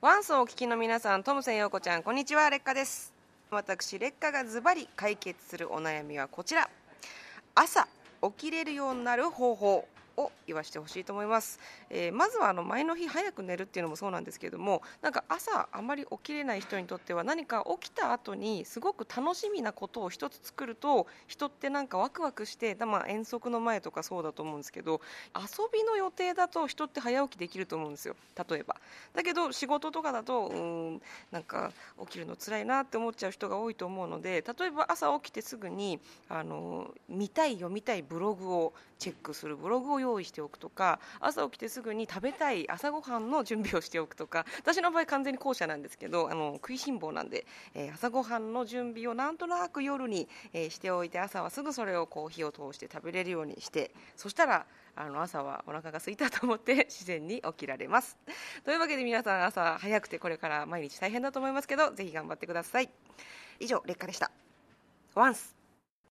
ワンスをお聞きの皆さんトムセン陽子ちゃんこんにちは劣化です。私劣化がズバリ解決するお悩みはこちら。朝起きれるようになる方法。を言わせてほしいと思います、えー、まずはあの前の日早く寝るっていうのもそうなんですけどもなんか朝あまり起きれない人にとっては何か起きた後にすごく楽しみなことを一つ作ると人ってなんかワクワクしてまあ、遠足の前とかそうだと思うんですけど遊びの予定だと人って早起きできると思うんですよ。例えば。だけど仕事とかだとうんなんか起きるの辛いなって思っちゃう人が多いと思うので例えば朝起きてすぐにあの見たい読みたいブログをチェックする。ブログを用意しておくとか朝起きてすぐに食べたい朝ごはんの準備をしておくとか私の場合完全に後者なんですけどあの食いしん坊なんで、えー、朝ごはんの準備をなんとなく夜に、えー、しておいて朝はすぐそれをこう火を通して食べれるようにしてそしたらあの朝はお腹が空いたと思って 自然に起きられます。というわけで皆さん朝早くてこれから毎日大変だと思いますけどぜひ頑張ってください。以上劣化でした。ワンス。